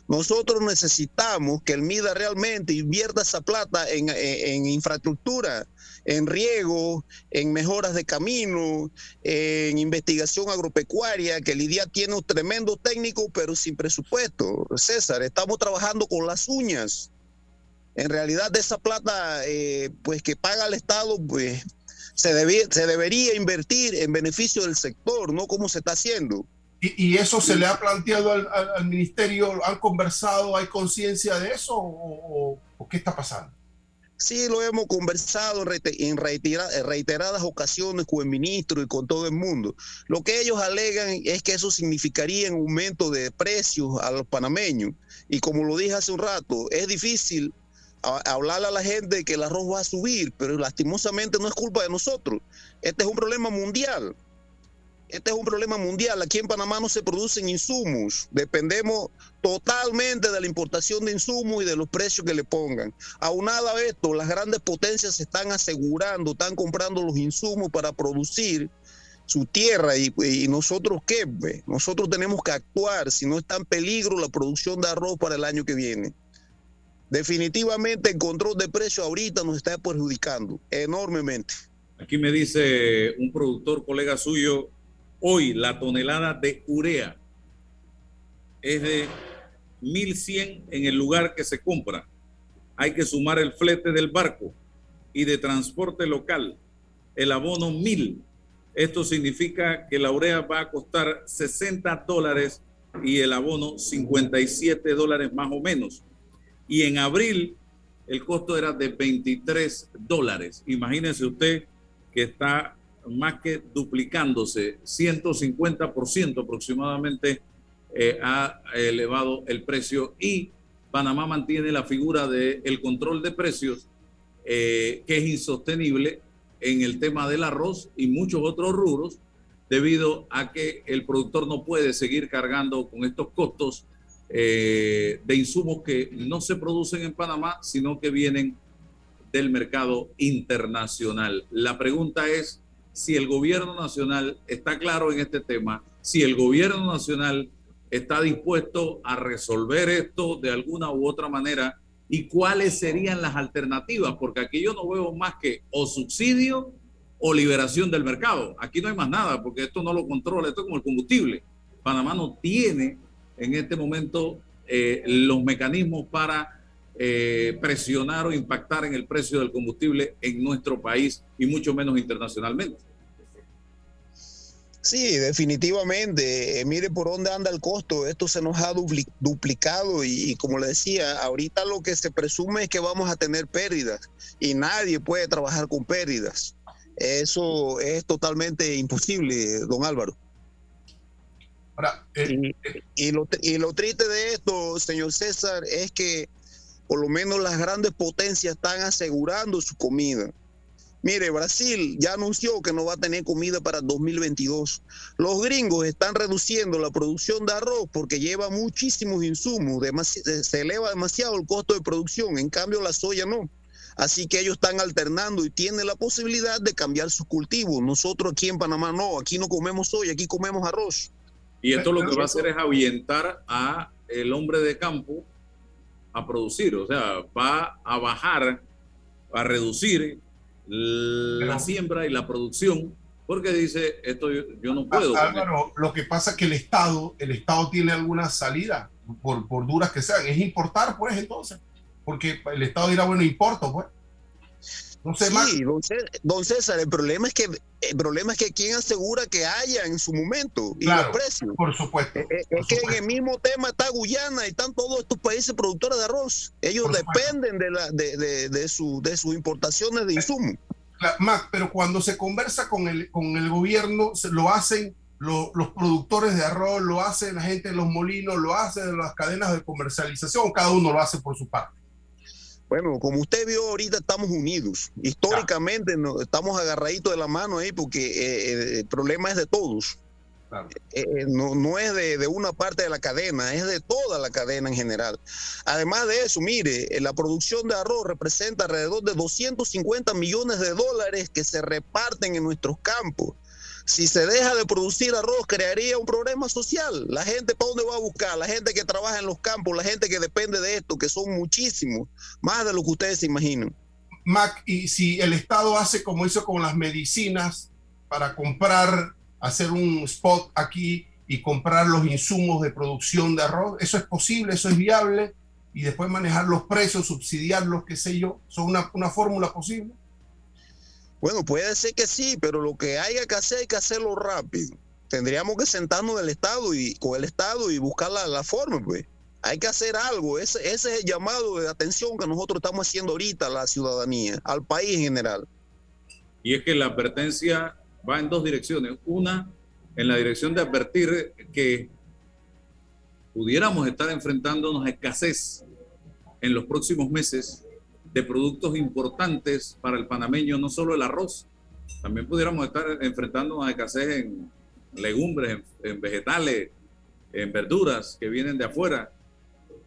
Nosotros necesitamos que el MIDA realmente invierta esa plata en, en infraestructura en riego, en mejoras de camino, en investigación agropecuaria, que Lidia tiene un tremendo técnico, pero sin presupuesto. César, estamos trabajando con las uñas. En realidad, de esa plata eh, pues que paga el Estado, pues se, se debería invertir en beneficio del sector, no como se está haciendo. ¿Y, eso se le ha planteado al, ministerio? ¿Han conversado? ¿Hay conciencia de eso? ¿O qué está pasando? Sí, lo hemos conversado en reiteradas ocasiones con el ministro y con todo el mundo. Lo que ellos alegan es que eso significaría un aumento de precios a los panameños. Y como lo dije hace un rato, es difícil hablarle a la gente que el arroz va a subir, pero lastimosamente no es culpa de nosotros. Este es un problema mundial. Este es un problema mundial. Aquí en Panamá no se producen insumos. Dependemos totalmente de la importación de insumos y de los precios que le pongan. Aunado a esto, las grandes potencias se están asegurando, están comprando los insumos para producir su tierra y, nosotros qué, nosotros tenemos que actuar si no está en peligro la producción de arroz para el año que viene. Definitivamente el control de precios ahorita nos está perjudicando enormemente. Aquí me dice un productor, colega suyo, hoy la tonelada de urea es de 1100 en el lugar que se compra. Hay que sumar el flete del barco y de transporte local, el abono 1000. Esto significa que la urea va a costar 60 dólares y el abono 57 dólares más o menos. Y en abril el costo era de 23 dólares. Imagínese usted que está más que duplicándose, 150% aproximadamente eh, ha elevado el precio y Panamá mantiene la figura del el control de precios eh, que es insostenible en el tema del arroz y muchos otros rubros debido a que el productor no puede seguir cargando con estos costos eh, de insumos que no se producen en Panamá, sino que vienen del mercado internacional. La pregunta es si el gobierno nacional está claro en este tema, si el gobierno nacional está dispuesto a resolver esto de alguna u otra manera y cuáles serían las alternativas, porque aquí yo no veo más que o subsidio o liberación del mercado. Aquí no hay más nada, porque esto no lo controla, esto es como el combustible. Panamá no tiene en este momento eh, los mecanismos para eh, presionar o impactar en el precio del combustible en nuestro país y mucho menos internacionalmente. Sí, definitivamente. Eh, mire por dónde anda el costo. Esto se nos ha duplicado y, como le decía, ahorita lo que se presume es que vamos a tener pérdidas y nadie puede trabajar con pérdidas. Eso es totalmente imposible, don Álvaro. Eh, y, lo, y lo triste de esto, señor César, es que por lo menos las grandes potencias están asegurando su comida. Mire, Brasil ya anunció que no va a tener comida para 2022. Los gringos están reduciendo la producción de arroz porque lleva muchísimos insumos, eh, se eleva demasiado el costo de producción, en cambio la soya no. Así que ellos están alternando y tienen la posibilidad de cambiar sus cultivos. Nosotros aquí en Panamá no, aquí no comemos soya, aquí comemos arroz. Y esto lo que va a hacer es ahuyentar a el hombre de campo a producir, o sea, va a bajar, a reducir la siembra y la producción, porque dice, esto yo, no puedo. Álvaro, lo que pasa es que el Estado, el Estado tiene alguna salida, por, por duras que sean, es importar, pues entonces, porque el Estado dirá, bueno, importo, pues. No sé más. Don, César, el problema es que el problema es que quién asegura que haya en su momento y los precios. Por supuesto. Eh, eh, es, que en el mismo tema está Guyana y están todos estos países productores de arroz. Ellos dependen de, la, de, de, de, su, de sus importaciones de insumos. Más, pero cuando se conversa con el, con el gobierno, lo hacen los, los productores de arroz, lo hacen la gente de los molinos, lo hacen las cadenas de comercialización, cada uno lo hace por su parte. Bueno, como usted vio ahorita estamos unidos. Históricamente estamos agarraditos de la mano ahí porque eh, eh, el problema es de todos. Eh, no, no, es de, de, una parte de la cadena, es de toda la cadena en general. Además de eso, mire, la producción de arroz representa alrededor de 250 millones de dólares que se reparten en nuestros campos si se deja de producir arroz, crearía un problema social. La gente, ¿para dónde va a buscar? La gente que trabaja en los campos, la gente que depende de esto, que son muchísimos, más de lo que ustedes se imaginan. Mac, y si el Estado hace como hizo con las medicinas para comprar, hacer un spot aquí y comprar los insumos de producción de arroz, eso es posible, eso es viable, y después manejar los precios, subsidiarlos, qué sé yo, son una, una fórmula posible. Bueno, puede ser que sí, pero lo que haya que hacer hay que hacerlo rápido. Tendríamos que sentarnos del Estado y con el Estado y buscar la, forma, pues. Hay que hacer algo. Ese, ese, es el llamado de atención que nosotros estamos haciendo ahorita a la ciudadanía, al país en general. Y es que la advertencia va en dos direcciones. Una, en la dirección de advertir que pudiéramos estar enfrentándonos a escasez en los próximos meses de productos importantes para el panameño, no solo el arroz, también pudiéramos estar enfrentando a escasez en legumbres, en, vegetales, en verduras que vienen de afuera.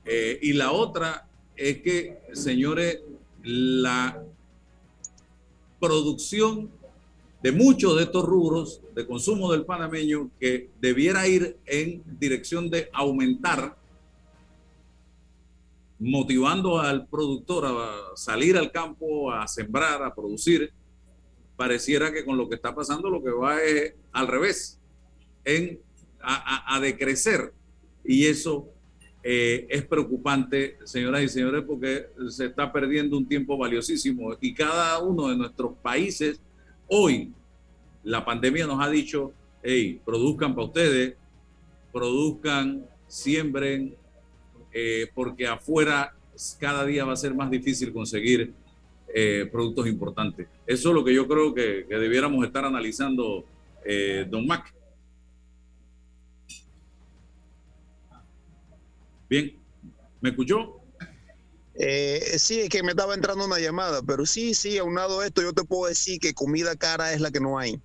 Eh, y la otra es que, señores, la producción de muchos de estos rubros de consumo del panameño que debiera ir en dirección de aumentar motivando al productor a salir al campo, a sembrar, a producir, pareciera que con lo que está pasando lo que va es al revés, en, a, decrecer. Y eso eh, es preocupante, señoras y señores, porque se está perdiendo un tiempo valiosísimo. Y cada uno de nuestros países, hoy, la pandemia nos ha dicho, hey, produzcan para ustedes, produzcan, siembren, eh, porque afuera cada día va a ser más difícil conseguir eh, productos importantes. Eso es lo que yo creo que, debiéramos estar analizando, eh, don Mac. Bien, ¿me escuchó? sí, es que me estaba entrando una llamada, pero sí, sí, aunado a esto, yo te puedo decir que comida cara es la que no hay.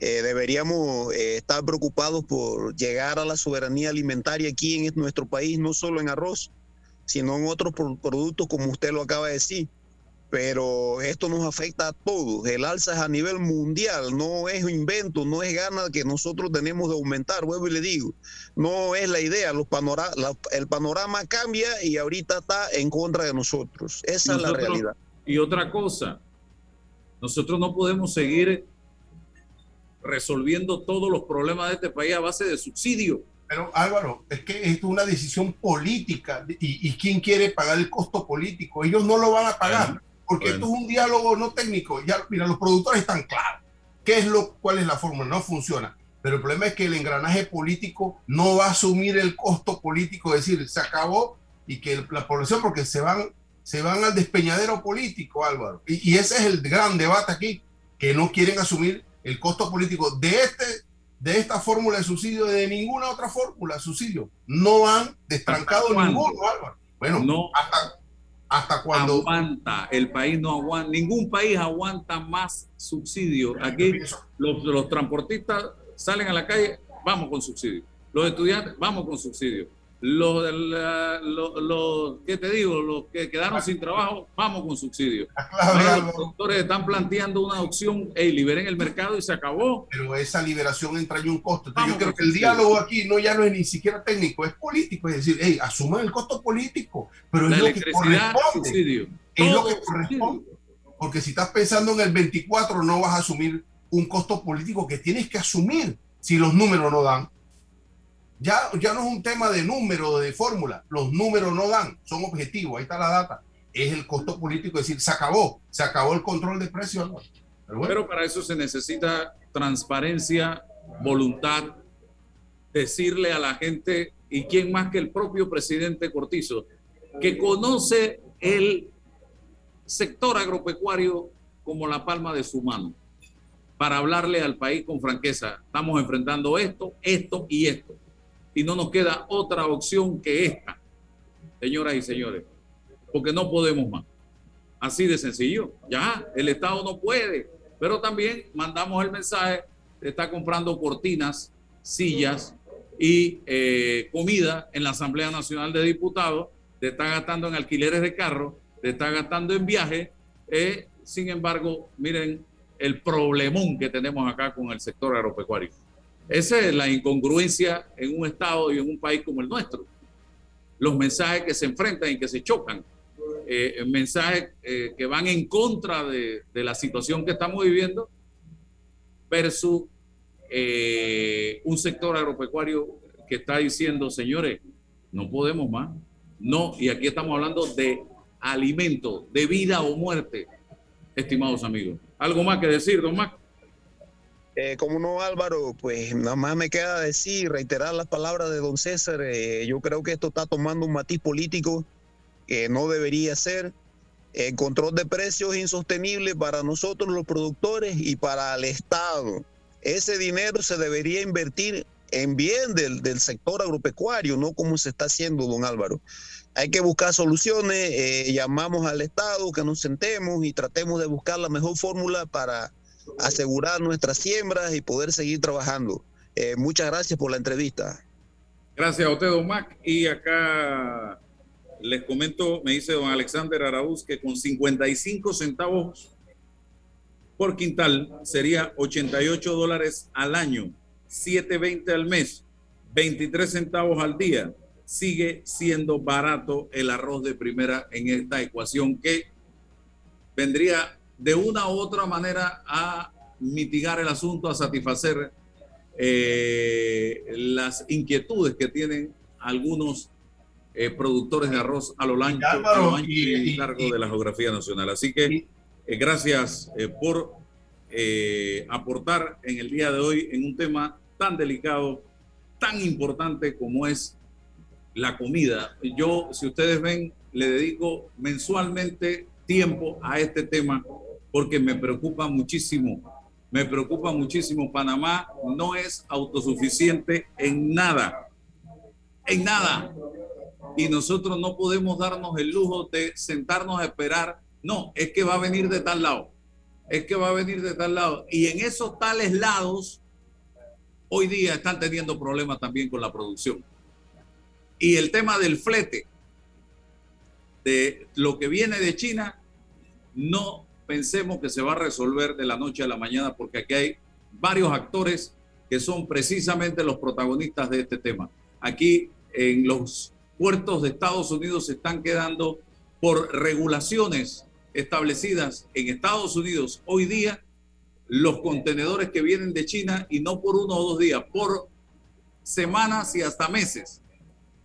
Eh, deberíamos eh, estar preocupados por llegar a la soberanía alimentaria aquí en nuestro país, no solo en arroz, sino en otros productos como usted lo acaba de decir. Pero esto nos afecta a todos. El alza es a nivel mundial, no es invento, no es gana que nosotros tenemos de aumentar. Vuelvo y le digo, no es la idea. Los el panorama cambia y ahorita está en contra de nosotros. Esa es la realidad. Y otra cosa, nosotros no podemos seguir resolviendo todos los problemas de este país a base de subsidio. Pero Álvaro, es que esto es una decisión política y, quién quiere pagar el costo político. Ellos no lo van a pagar porque esto es un diálogo no técnico. Ya, mira, los productores están claros. ¿Qué es lo, cuál es la fórmula? No funciona. Pero el problema es que el engranaje político no va a asumir el costo político, es decir, se acabó y que la población, porque se van, se van al despeñadero político, Álvaro. Y, y ese es el gran debate aquí que no quieren asumir el costo político de este de esta fórmula de subsidio de ninguna otra fórmula de subsidio. No han destrancado ninguno, Álvaro. Bueno, no. hasta, hasta cuando... Aguanta, el país no aguanta, ningún país aguanta más subsidio. Aquí los, los transportistas salen a la calle, vamos con subsidio. Los estudiantes, vamos con subsidio los, los, ¿qué te digo? Los que quedaron sin trabajo, vamos con subsidio. los productores están planteando una opción, hey, liberen el mercado y se acabó. Pero esa liberación entra en un costo. yo creo que el diálogo aquí no ya no es ni siquiera técnico, es político. Es decir, hey, asuman el costo político, pero es lo que corresponde. Es lo que corresponde. Porque si estás pensando en el 24, no vas a asumir un costo político que tienes que asumir si los números no dan. Ya, ya no es un tema de número, de fórmula. Los números no dan, son objetivos, ahí está la data. Es el costo político, es decir, se acabó, se acabó el control de precios. Pero, para eso se necesita transparencia, voluntad, decirle a la gente, y quién más que el propio presidente Cortizo, que conoce el sector agropecuario como la palma de su mano, para hablarle al país con franqueza. Estamos enfrentando esto, esto y esto y no nos queda otra opción que esta, señoras y señores, porque no podemos más. Así de sencillo. Ya, el Estado no puede, pero también mandamos el mensaje, está comprando cortinas, sillas y eh, comida en la Asamblea Nacional de Diputados, te está gastando en alquileres de carro, te está gastando en viajes. Eh, sin embargo, miren el problemón que tenemos acá con el sector agropecuario. Esa es la incongruencia en un Estado y en un país como el nuestro. Los mensajes que se enfrentan y que se chocan, eh, mensajes eh, que van en contra de, la situación que estamos viviendo versus eh, un sector agropecuario que está diciendo, señores, no podemos más. No, y aquí estamos hablando de alimento, de vida o muerte, estimados amigos. ¿Algo más que decir, don Mac? Eh, como no, Álvaro, pues nada más me queda decir, reiterar las palabras de don César. Eh, yo creo que esto está tomando un matiz político que no debería ser. El control de precios es insostenible para nosotros los productores y para el Estado. Ese dinero se debería invertir en bien del, del sector agropecuario, no como se está haciendo, don Álvaro. Hay que buscar soluciones, eh, llamamos al Estado que nos sentemos y tratemos de buscar la mejor fórmula para asegurar nuestras siembras y poder seguir trabajando. Eh, muchas gracias por la entrevista. Gracias a usted, don Mac. Y acá les comento, me dice don Alexander Araúz, que con 55 centavos por quintal sería 88 dólares al año, 7.20 al mes, 23 centavos al día. Sigue siendo barato el arroz de primera en esta ecuación que vendría de una u otra manera a mitigar el asunto, a satisfacer eh, las inquietudes que tienen algunos eh, productores de arroz a lo ancho, y, largo de la geografía nacional. Así que eh, gracias por aportar en el día de hoy en un tema tan delicado, tan importante como es la comida. Yo, si ustedes ven, le dedico mensualmente tiempo a este tema porque me preocupa muchísimo. Me preocupa muchísimo. Panamá no es autosuficiente en nada. En nada. Y nosotros no podemos darnos el lujo de sentarnos a esperar. No, es que va a venir de tal lado. Es que va a venir de tal lado. Y en esos tales lados, hoy día están teniendo problemas también con la producción. Y el tema del flete, de lo que viene de China, no pensemos que se va a resolver de la noche a la mañana, porque aquí hay varios actores que son precisamente los protagonistas de este tema. Aquí en los puertos de Estados Unidos se están quedando por regulaciones establecidas en Estados Unidos hoy día los contenedores que vienen de China y no por uno o dos días, por semanas y hasta meses.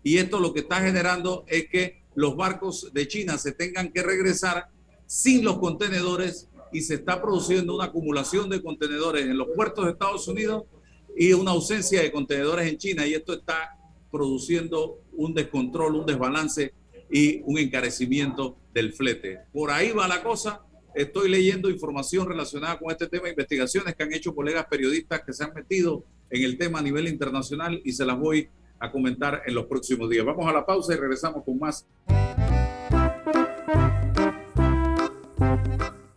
Y esto lo que está generando es que los barcos de China se tengan que regresar sin los contenedores y se está produciendo una acumulación de contenedores en los puertos de Estados Unidos y una ausencia de contenedores en China y esto está produciendo un descontrol, un desbalance y un encarecimiento del flete. Por ahí va la cosa estoy leyendo información relacionada con este tema, investigaciones que han hecho colegas periodistas que se han metido en el tema a nivel internacional y se las voy a comentar en los próximos días. Vamos a la pausa y regresamos con más.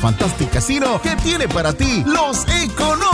Fantastic Casino que tiene para ti los económicos.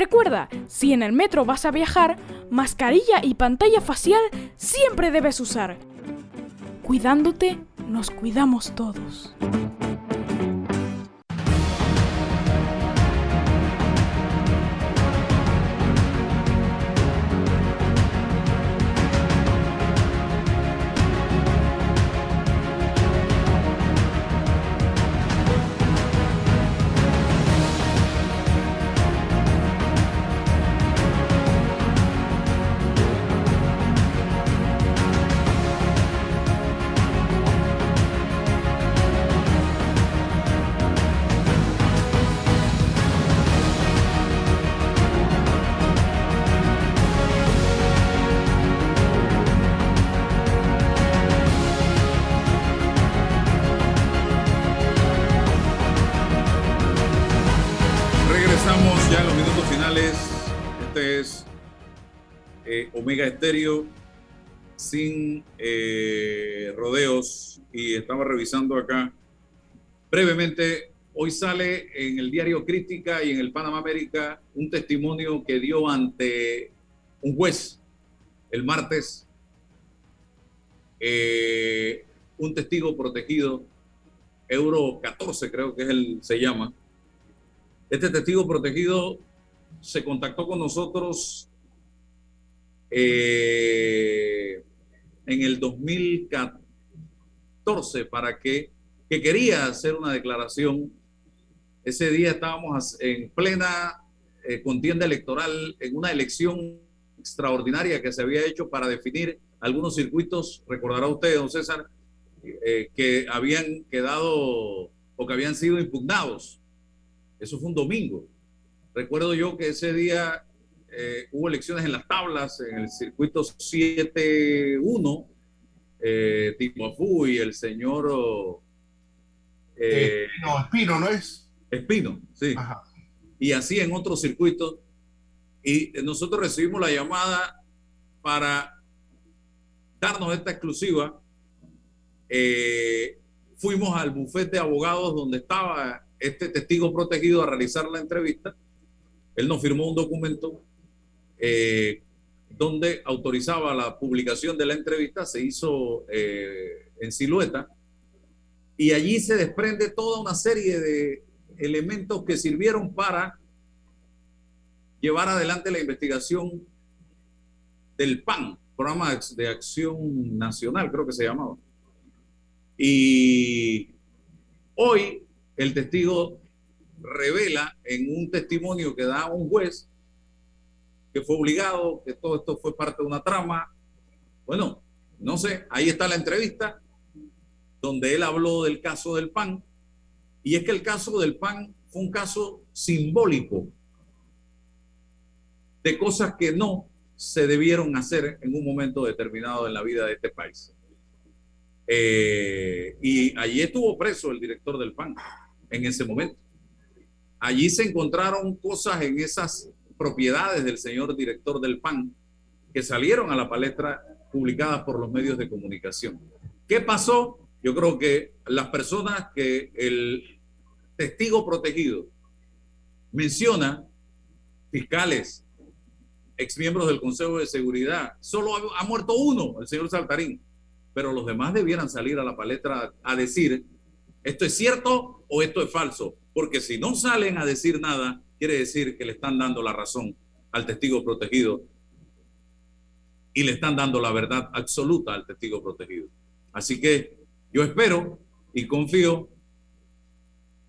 Recuerda, si en el metro vas a viajar, mascarilla y pantalla facial siempre debes usar. Cuidándote, nos cuidamos todos. Omega Estéreo sin eh, rodeos y estaba revisando acá brevemente. Hoy sale en el diario Crítica y en el Panamá América un testimonio que dio ante un juez el martes, eh, un testigo protegido, Euro 14 creo que es el, se llama. Este testigo protegido se contactó con nosotros eh, en el 2014 para que, que quería hacer una declaración. Ese día estábamos en plena eh, contienda electoral, en una elección extraordinaria que se había hecho para definir algunos circuitos, recordará usted, don César, eh, que habían quedado o que habían sido impugnados. Eso fue un domingo. Recuerdo yo que ese día eh, hubo elecciones en las tablas, en el circuito 7-1, eh, Timofú y el señor... Eh, Espino, Espino, ¿no es? Espino, sí. Y así en otros circuitos. Y nosotros recibimos la llamada para darnos esta exclusiva. Eh, fuimos al bufete de abogados donde estaba este testigo protegido a realizar la entrevista. Él nos firmó un documento eh, donde autorizaba la publicación de la entrevista, se hizo eh, en silueta, y allí se desprende toda una serie de elementos que sirvieron para llevar adelante la investigación del PAN, Programa de Acción Nacional, creo que se llamaba. Y hoy el testigo revela en un testimonio que da un juez que fue obligado, que todo esto fue parte de una trama. Bueno, no sé, ahí está la entrevista donde él habló del caso del PAN. Y es que el caso del PAN fue un caso simbólico de cosas que no se debieron hacer en un momento determinado en la vida de este país. Eh, y allí estuvo preso el director del PAN en ese momento. Allí se encontraron cosas en esas propiedades del señor director del PAN que salieron a la palestra publicadas por los medios de comunicación. ¿Qué pasó? Yo creo que las personas que el testigo protegido menciona, fiscales, exmiembros del Consejo de Seguridad, solo ha, muerto uno, el señor Saltarín, pero los demás debieran salir a la palestra a decir, ¿esto es cierto o esto es falso? Porque si no salen a decir nada, quiere decir que le están dando la razón al testigo protegido y le están dando la verdad absoluta al testigo protegido. Así que yo espero y confío,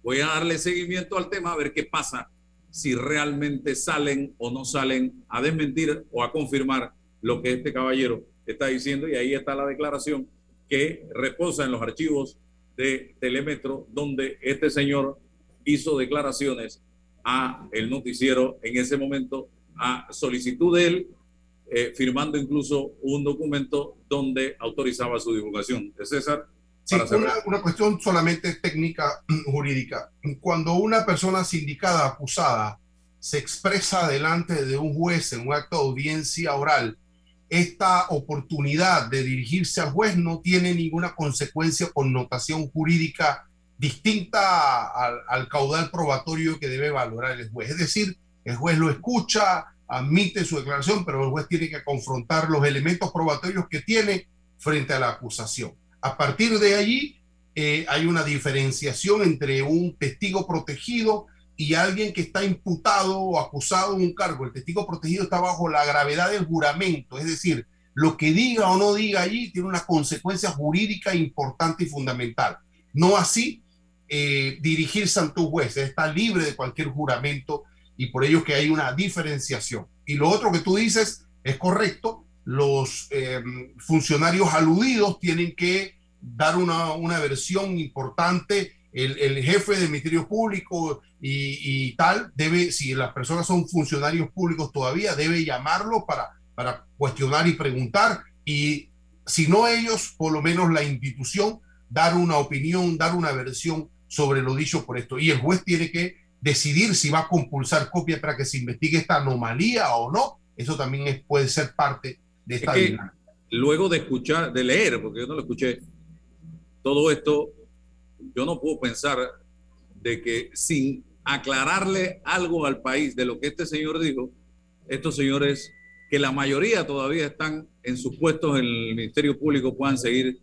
voy a darle seguimiento al tema a ver qué pasa si realmente salen o no salen a desmentir o a confirmar lo que este caballero está diciendo y ahí está la declaración que reposa en los archivos de Telemetro donde este señor hizo declaraciones a el noticiero en ese momento a solicitud de él, eh, firmando incluso un documento donde autorizaba su divulgación. De César. Sí, una, una, cuestión solamente técnica [clears throat] jurídica. Cuando una persona sindicada, acusada, se expresa delante de un juez en un acto de audiencia oral, esta oportunidad de dirigirse al juez no tiene ninguna consecuencia o connotación jurídica distinta al, caudal probatorio que debe valorar el juez. Es decir, el juez lo escucha, admite su declaración, pero el juez tiene que confrontar los elementos probatorios que tiene frente a la acusación. A partir de allí, eh, hay una diferenciación entre un testigo protegido y alguien que está imputado o acusado de un cargo. El testigo protegido está bajo la gravedad del juramento, es decir, lo que diga o no diga allí tiene una consecuencia jurídica importante y fundamental. No así eh, dirigirse ante un juez, está libre de cualquier juramento y por ello que hay una diferenciación. Y lo otro que tú dices es correcto, los em, funcionarios aludidos tienen que dar una, una versión importante, el, jefe del Ministerio Público y, y, tal, debe, si las personas son funcionarios públicos todavía, debe llamarlo para, para cuestionar y preguntar y si no ellos, por lo menos la institución, dar una opinión, dar una versión sobre lo dicho por esto. Y el juez tiene que decidir si va a compulsar copia para que se investigue esta anomalía o no, eso también puede ser parte de esta dinámica. Luego de escuchar, de leer, porque yo no lo escuché, todo esto, yo no puedo pensar de que sin aclararle algo al país de lo que este señor dijo, estos señores, que la mayoría todavía están en sus puestos en el Ministerio Público, puedan seguir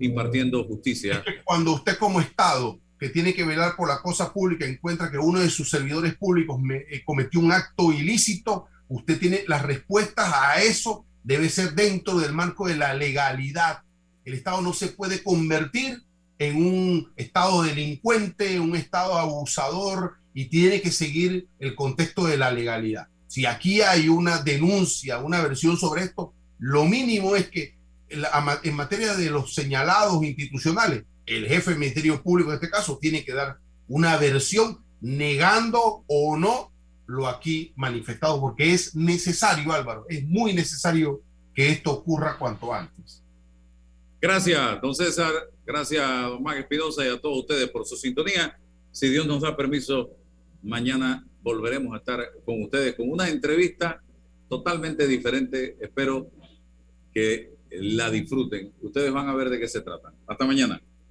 impartiendo justicia. Cuando usted como Estado, que tiene que velar por la cosa pública, encuentra que uno de sus servidores públicos eh, cometió un acto ilícito, usted tiene las respuestas a eso, debe ser dentro del marco de la legalidad. El Estado no se puede convertir en un Estado delincuente, un Estado abusador y tiene que seguir el contexto de la legalidad. Si aquí hay una denuncia, una versión sobre esto, lo mínimo es que en materia de los señalados institucionales, el jefe del Ministerio Público en este caso tiene que dar una versión negando o no lo aquí manifestado, porque es necesario, Álvaro, es muy necesario que esto ocurra cuanto antes. Gracias, don César. Gracias, don Max Espinosa y a todos ustedes por su sintonía. Si Dios nos da permiso, mañana volveremos a estar con ustedes con una entrevista totalmente diferente. Espero que la disfruten. Ustedes van a ver de qué se trata. Hasta mañana.